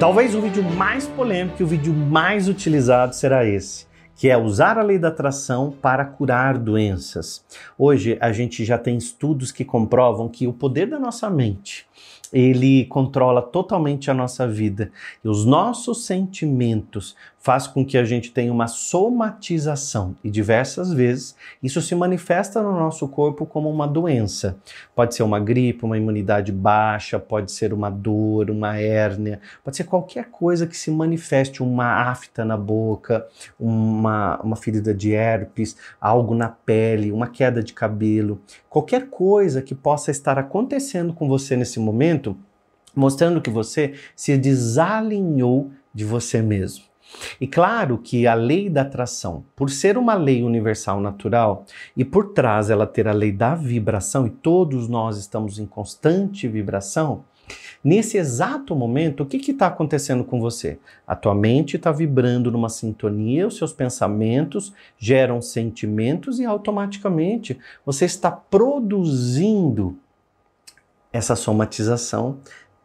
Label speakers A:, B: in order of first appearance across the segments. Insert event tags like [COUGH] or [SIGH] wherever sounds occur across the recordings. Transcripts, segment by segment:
A: Talvez o vídeo mais polêmico e o vídeo mais utilizado será esse, que é usar a lei da atração para curar doenças. Hoje a gente já tem estudos que comprovam que o poder da nossa mente ele controla totalmente a nossa vida. E os nossos sentimentos faz com que a gente tenha uma somatização e diversas vezes isso se manifesta no nosso corpo como uma doença. Pode ser uma gripe, uma imunidade baixa, pode ser uma dor, uma hérnia, pode ser qualquer coisa que se manifeste, uma afta na boca, uma, uma ferida de herpes, algo na pele, uma queda de cabelo, qualquer coisa que possa estar acontecendo com você nesse momento, mostrando que você se desalinhou de você mesmo. E claro que a lei da atração, por ser uma lei universal natural e por trás ela ter a lei da vibração, e todos nós estamos em constante vibração, nesse exato momento, o que está acontecendo com você? A tua mente está vibrando numa sintonia, os seus pensamentos geram sentimentos e automaticamente você está produzindo essa somatização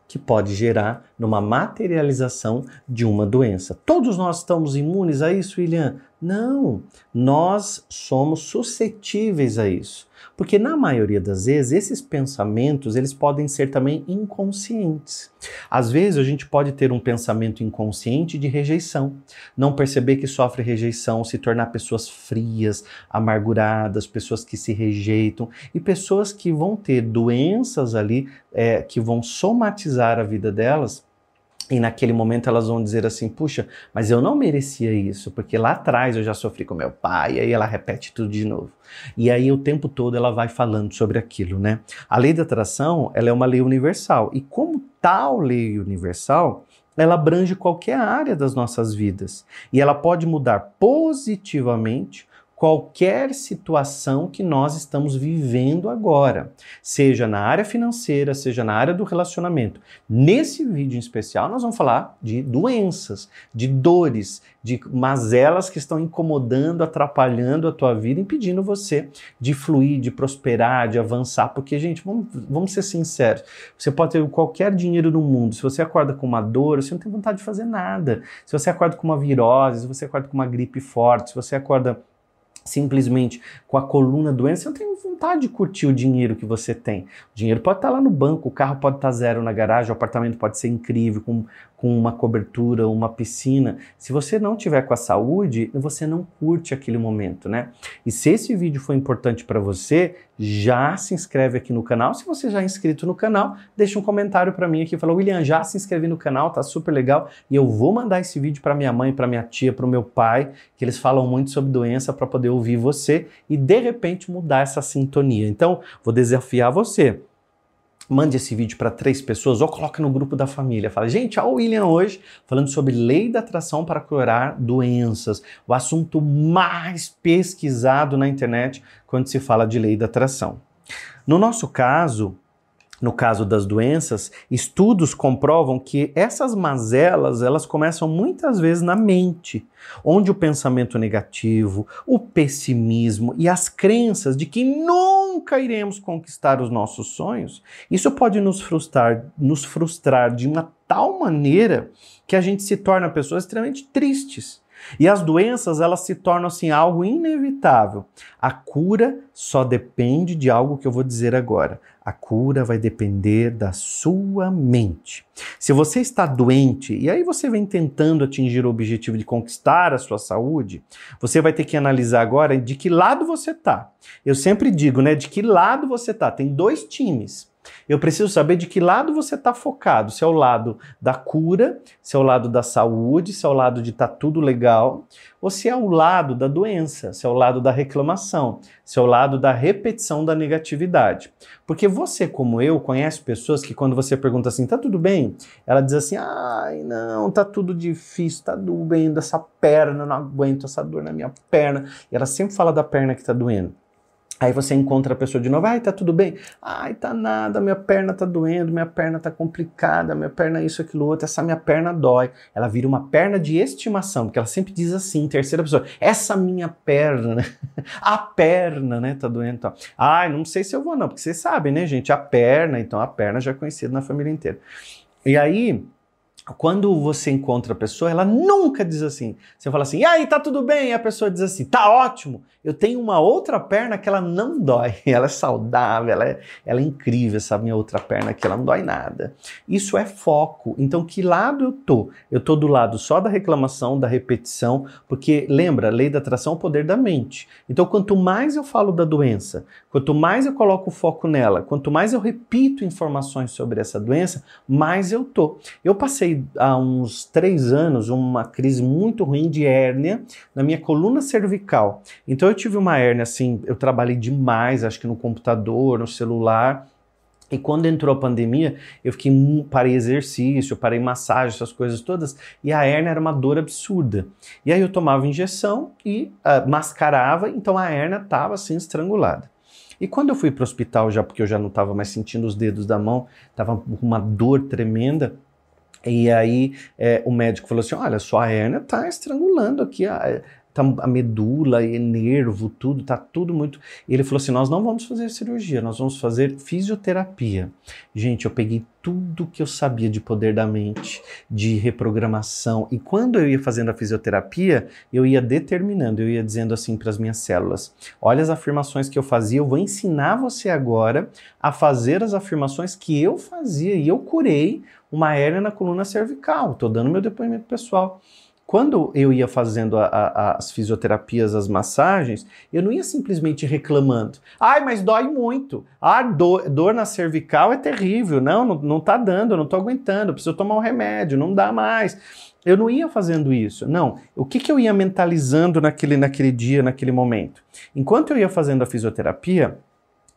A: que pode gerar numa materialização de uma doença. Todos nós estamos imunes a isso, William? Não, nós somos suscetíveis a isso. Porque na maioria das vezes esses pensamentos, eles podem ser também inconscientes. Às vezes a gente pode ter um pensamento inconsciente de rejeição, não perceber que sofre rejeição, se tornar pessoas frias, amarguradas, pessoas que se rejeitam e pessoas que vão ter doenças ali é, que vão somatizar a vida delas e naquele momento elas vão dizer assim: puxa, mas eu não merecia isso, porque lá atrás eu já sofri com meu pai, e aí ela repete tudo de novo. E aí o tempo todo ela vai falando sobre aquilo, né? A lei da atração, ela é uma lei universal, e como tal lei universal, ela abrange qualquer área das nossas vidas, e ela pode mudar positivamente qualquer situação que nós estamos vivendo agora, seja na área financeira, seja na área do relacionamento. Nesse vídeo em especial, nós vamos falar de doenças, de dores, de mazelas que estão incomodando, atrapalhando a tua vida, impedindo você de fluir, de prosperar, de avançar. Porque, gente, vamos, vamos ser sinceros: você pode ter qualquer dinheiro no mundo, se você acorda com uma dor, você não tem vontade de fazer nada. Se você acorda com uma virose, se você acorda com uma gripe forte, se você acorda simplesmente com a coluna doente, você não tem vontade de curtir o dinheiro que você tem. O dinheiro pode estar lá no banco, o carro pode estar zero na garagem, o apartamento pode ser incrível, com, com uma cobertura, uma piscina. Se você não tiver com a saúde, você não curte aquele momento, né? E se esse vídeo foi importante para você, já se inscreve aqui no canal. Se você já é inscrito no canal, deixa um comentário para mim aqui, fala: "William, já se inscrevi no canal, tá super legal". E eu vou mandar esse vídeo para minha mãe, para minha tia, para o meu pai, que eles falam muito sobre doença para poder ouvir você e de repente mudar essa sintonia. Então, vou desafiar você mande esse vídeo para três pessoas ou coloque no grupo da família. Fala, gente, olha o William hoje falando sobre lei da atração para curar doenças, o assunto mais pesquisado na internet quando se fala de lei da atração. No nosso caso, no caso das doenças, estudos comprovam que essas mazelas, elas começam muitas vezes na mente, onde o pensamento negativo, o pessimismo e as crenças de que nunca iremos conquistar os nossos sonhos, isso pode nos frustrar, nos frustrar de uma tal maneira que a gente se torna pessoas extremamente tristes e as doenças, elas se tornam assim algo inevitável. A cura só depende de algo que eu vou dizer agora. A cura vai depender da sua mente. Se você está doente e aí você vem tentando atingir o objetivo de conquistar a sua saúde, você vai ter que analisar agora de que lado você está. Eu sempre digo, né, de que lado você está. Tem dois times. Eu preciso saber de que lado você está focado. Se é o lado da cura, se é o lado da saúde, se é o lado de estar tá tudo legal, ou se é o lado da doença, se é o lado da reclamação, se é o lado da repetição da negatividade. Porque você, como eu, conhece pessoas que quando você pergunta assim, tá tudo bem? Ela diz assim, ai não, tá tudo difícil, tá doendo essa perna, não aguento essa dor na minha perna. E ela sempre fala da perna que tá doendo. Aí você encontra a pessoa de novo, ai, tá tudo bem? Ai, tá nada, minha perna tá doendo, minha perna tá complicada, minha perna isso, aquilo, outro, essa minha perna dói. Ela vira uma perna de estimação, porque ela sempre diz assim, terceira pessoa, essa minha perna, né? [LAUGHS] A perna, né, tá doendo. Então. Ai, não sei se eu vou não, porque vocês sabem, né, gente, a perna, então a perna já é conhecida na família inteira. E aí, quando você encontra a pessoa, ela nunca diz assim. Você fala assim, e aí, tá tudo bem? E a pessoa diz assim, tá ótimo. Eu tenho uma outra perna que ela não dói. [LAUGHS] Ela é saudável, ela é, ela é incrível, essa minha outra perna que ela não dói nada. Isso é foco. Então, que lado eu tô? Eu tô do lado só da reclamação, da repetição, porque lembra, lei da atração é o poder da mente. Então, quanto mais eu falo da doença, quanto mais eu coloco o foco nela, quanto mais eu repito informações sobre essa doença, mais eu tô. Eu passei há uns três anos uma crise muito ruim de hérnia na minha coluna cervical. Então eu tive uma hérnia assim, eu trabalhei demais, acho que no computador, no celular. E quando entrou a pandemia, eu fiquei parei exercício, parei massagem, essas coisas todas, e a hérnia era uma dor absurda. E aí eu tomava injeção e uh, mascarava, então a hérnia estava assim estrangulada. E quando eu fui para o hospital já, porque eu já não estava mais sentindo os dedos da mão, estava com uma dor tremenda, e aí é, o médico falou assim: olha, sua hérnia está estrangulando aqui a, tá a medula e nervo, tudo, tá tudo muito. Ele falou assim: nós não vamos fazer cirurgia, nós vamos fazer fisioterapia. Gente, eu peguei tudo que eu sabia de poder da mente, de reprogramação, e quando eu ia fazendo a fisioterapia, eu ia determinando, eu ia dizendo assim para as minhas células: olha as afirmações que eu fazia, eu vou ensinar você agora a fazer as afirmações que eu fazia, e eu curei uma hérnia na coluna cervical. Estou dando meu depoimento pessoal. Quando eu ia fazendo a, a, as fisioterapias, as massagens, eu não ia simplesmente reclamando. Ai, mas dói muito. Ah, dor, dor na cervical é terrível. Não, não, não tá dando, não tô aguentando, preciso tomar um remédio, não dá mais. Eu não ia fazendo isso. Não. O que, que eu ia mentalizando naquele, naquele dia, naquele momento? Enquanto eu ia fazendo a fisioterapia,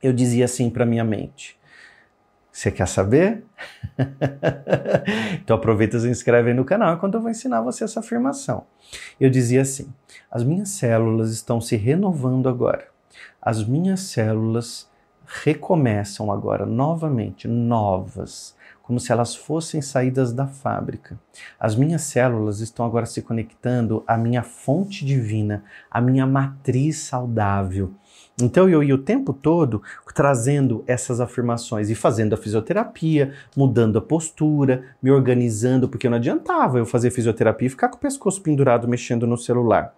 A: eu dizia assim para minha mente: você quer saber? [LAUGHS] então aproveita e se inscreve aí no canal enquanto eu vou ensinar você essa afirmação. Eu dizia assim: as minhas células estão se renovando agora. As minhas células recomeçam agora novamente, novas, como se elas fossem saídas da fábrica. As minhas células estão agora se conectando à minha fonte divina, à minha matriz saudável. Então eu ia o tempo todo trazendo essas afirmações e fazendo a fisioterapia, mudando a postura, me organizando, porque não adiantava eu fazer fisioterapia e ficar com o pescoço pendurado mexendo no celular.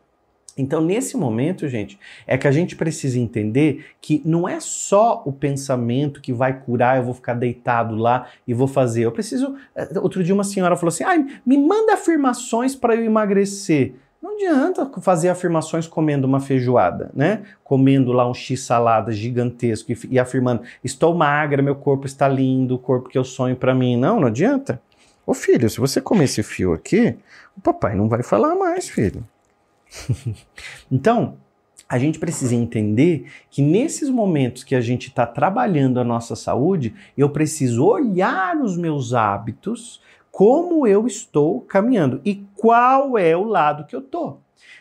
A: Então, nesse momento, gente, é que a gente precisa entender que não é só o pensamento que vai curar, eu vou ficar deitado lá e vou fazer. Eu preciso. Eh, outro dia, uma senhora falou assim: ai, me manda afirmações para eu emagrecer. Não adianta fazer afirmações comendo uma feijoada, né? Comendo lá um X salada gigantesco e, e afirmando: estou magra, meu corpo está lindo, o corpo que eu sonho para mim. Não, não adianta. Ô filho, se você comer esse fio aqui, o papai não vai falar mais, filho. [LAUGHS] então, a gente precisa entender que nesses momentos que a gente está trabalhando a nossa saúde, eu preciso olhar os meus hábitos como eu estou caminhando e qual é o lado que eu tô.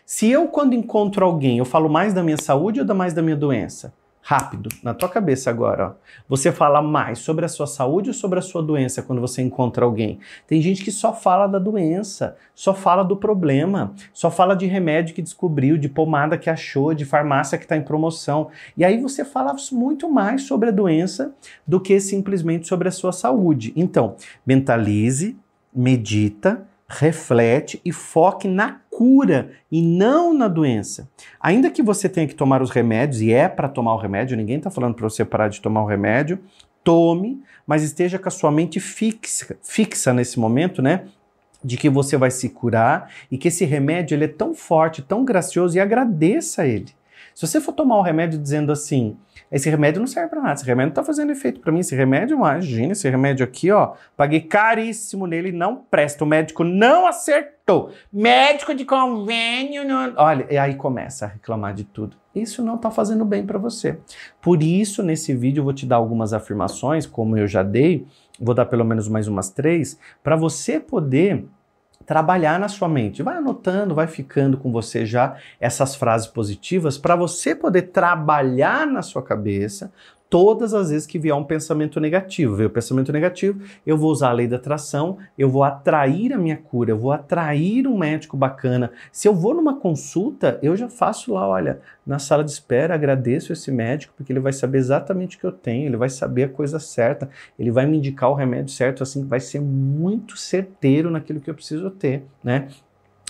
A: Se eu, quando encontro alguém, eu falo mais da minha saúde ou da mais da minha doença? Rápido, na tua cabeça agora. Ó. Você fala mais sobre a sua saúde ou sobre a sua doença quando você encontra alguém? Tem gente que só fala da doença, só fala do problema, só fala de remédio que descobriu, de pomada que achou, de farmácia que está em promoção. E aí você fala muito mais sobre a doença do que simplesmente sobre a sua saúde. Então, mentalize, medita, reflete e foque na cura e não na doença. Ainda que você tenha que tomar os remédios, e é para tomar o remédio, ninguém está falando para você parar de tomar o remédio, tome, mas esteja com a sua mente fixa, fixa nesse momento, né? De que você vai se curar e que esse remédio ele é tão forte, tão gracioso e agradeça a ele. Se você for tomar o remédio dizendo assim, esse remédio não serve para nada, esse remédio não tá fazendo efeito para mim, esse remédio, imagina, esse remédio aqui, ó, paguei caríssimo nele, não presta, o médico não acertou. Médico de convênio, não... olha, e aí começa a reclamar de tudo. Isso não tá fazendo bem para você. Por isso, nesse vídeo eu vou te dar algumas afirmações, como eu já dei, vou dar pelo menos mais umas três, para você poder trabalhar na sua mente. Vai anotando, vai ficando com você já essas frases positivas para você poder trabalhar na sua cabeça todas as vezes que vier um pensamento negativo. Veio o pensamento negativo, eu vou usar a lei da atração, eu vou atrair a minha cura, eu vou atrair um médico bacana. Se eu vou numa consulta, eu já faço lá, olha, na sala de espera, agradeço esse médico, porque ele vai saber exatamente o que eu tenho, ele vai saber a coisa certa, ele vai me indicar o remédio certo, assim, vai ser muito certeiro naquilo que eu preciso ter, né?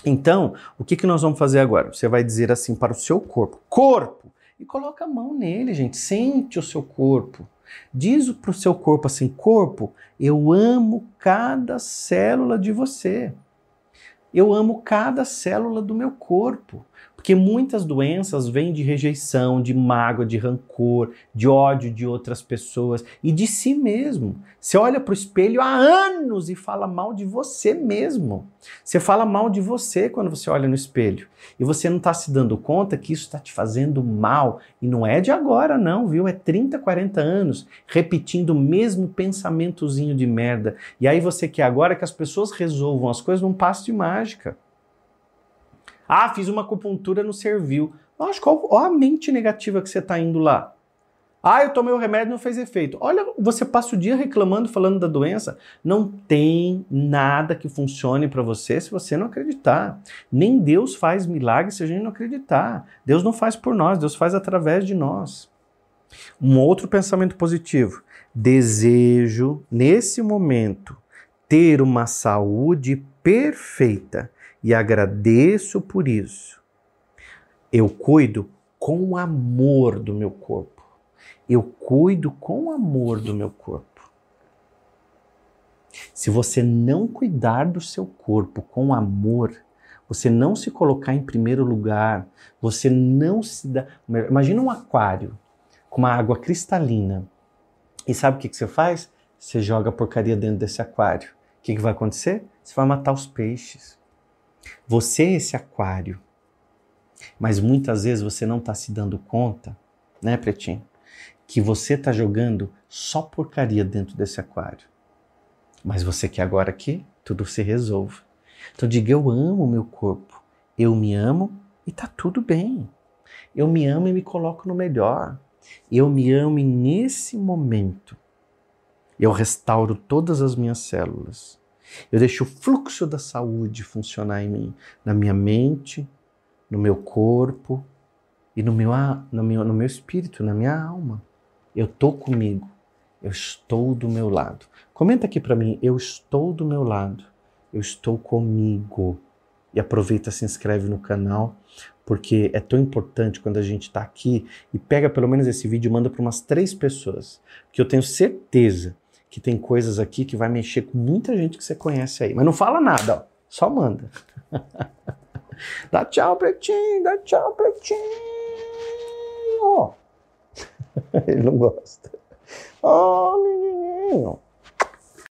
A: Então, o que, que nós vamos fazer agora? Você vai dizer assim para o seu corpo: corpo! E coloca a mão nele, gente. Sente o seu corpo. Diz para o seu corpo assim: corpo, eu amo cada célula de você. Eu amo cada célula do meu corpo. Porque muitas doenças vêm de rejeição, de mágoa, de rancor, de ódio de outras pessoas e de si mesmo. Você olha para o espelho há anos e fala mal de você mesmo. Você fala mal de você quando você olha no espelho. E você não está se dando conta que isso está te fazendo mal. E não é de agora, não, viu? É 30, 40 anos repetindo o mesmo pensamentozinho de merda. E aí você quer agora que as pessoas resolvam as coisas num passo de mágica. Ah, fiz uma acupuntura, não serviu. Acho qual olha a mente negativa que você está indo lá. Ah, eu tomei o remédio não fez efeito. Olha, você passa o dia reclamando, falando da doença. Não tem nada que funcione para você se você não acreditar. Nem Deus faz milagre se a gente não acreditar. Deus não faz por nós, Deus faz através de nós. Um outro pensamento positivo. Desejo, nesse momento, ter uma saúde perfeita e agradeço por isso. Eu cuido com amor do meu corpo. Eu cuido com amor do meu corpo. Se você não cuidar do seu corpo com amor, você não se colocar em primeiro lugar, você não se dá. Imagina um aquário com uma água cristalina. E sabe o que, que você faz? Você joga porcaria dentro desse aquário. O que, que vai acontecer? Você vai matar os peixes. Você é esse aquário, mas muitas vezes você não está se dando conta, né, Pretinho? Que você está jogando só porcaria dentro desse aquário. Mas você quer agora que tudo se resolva. Então diga: Eu amo o meu corpo, eu me amo e tá tudo bem. Eu me amo e me coloco no melhor. Eu me amo e nesse momento eu restauro todas as minhas células. Eu deixo o fluxo da saúde funcionar em mim, na minha mente, no meu corpo e no meu, no meu, no meu espírito, na minha alma. Eu estou comigo. Eu estou do meu lado. Comenta aqui para mim, eu estou do meu lado. Eu estou comigo. E aproveita, se inscreve no canal, porque é tão importante quando a gente está aqui e pega pelo menos esse vídeo e manda para umas três pessoas, que eu tenho certeza que tem coisas aqui que vai mexer com muita gente que você conhece aí. Mas não fala nada, ó. Só manda. [LAUGHS] dá tchau, pretinho, dá tchau, pretinho. [LAUGHS] Ele não gosta. Oh, menino.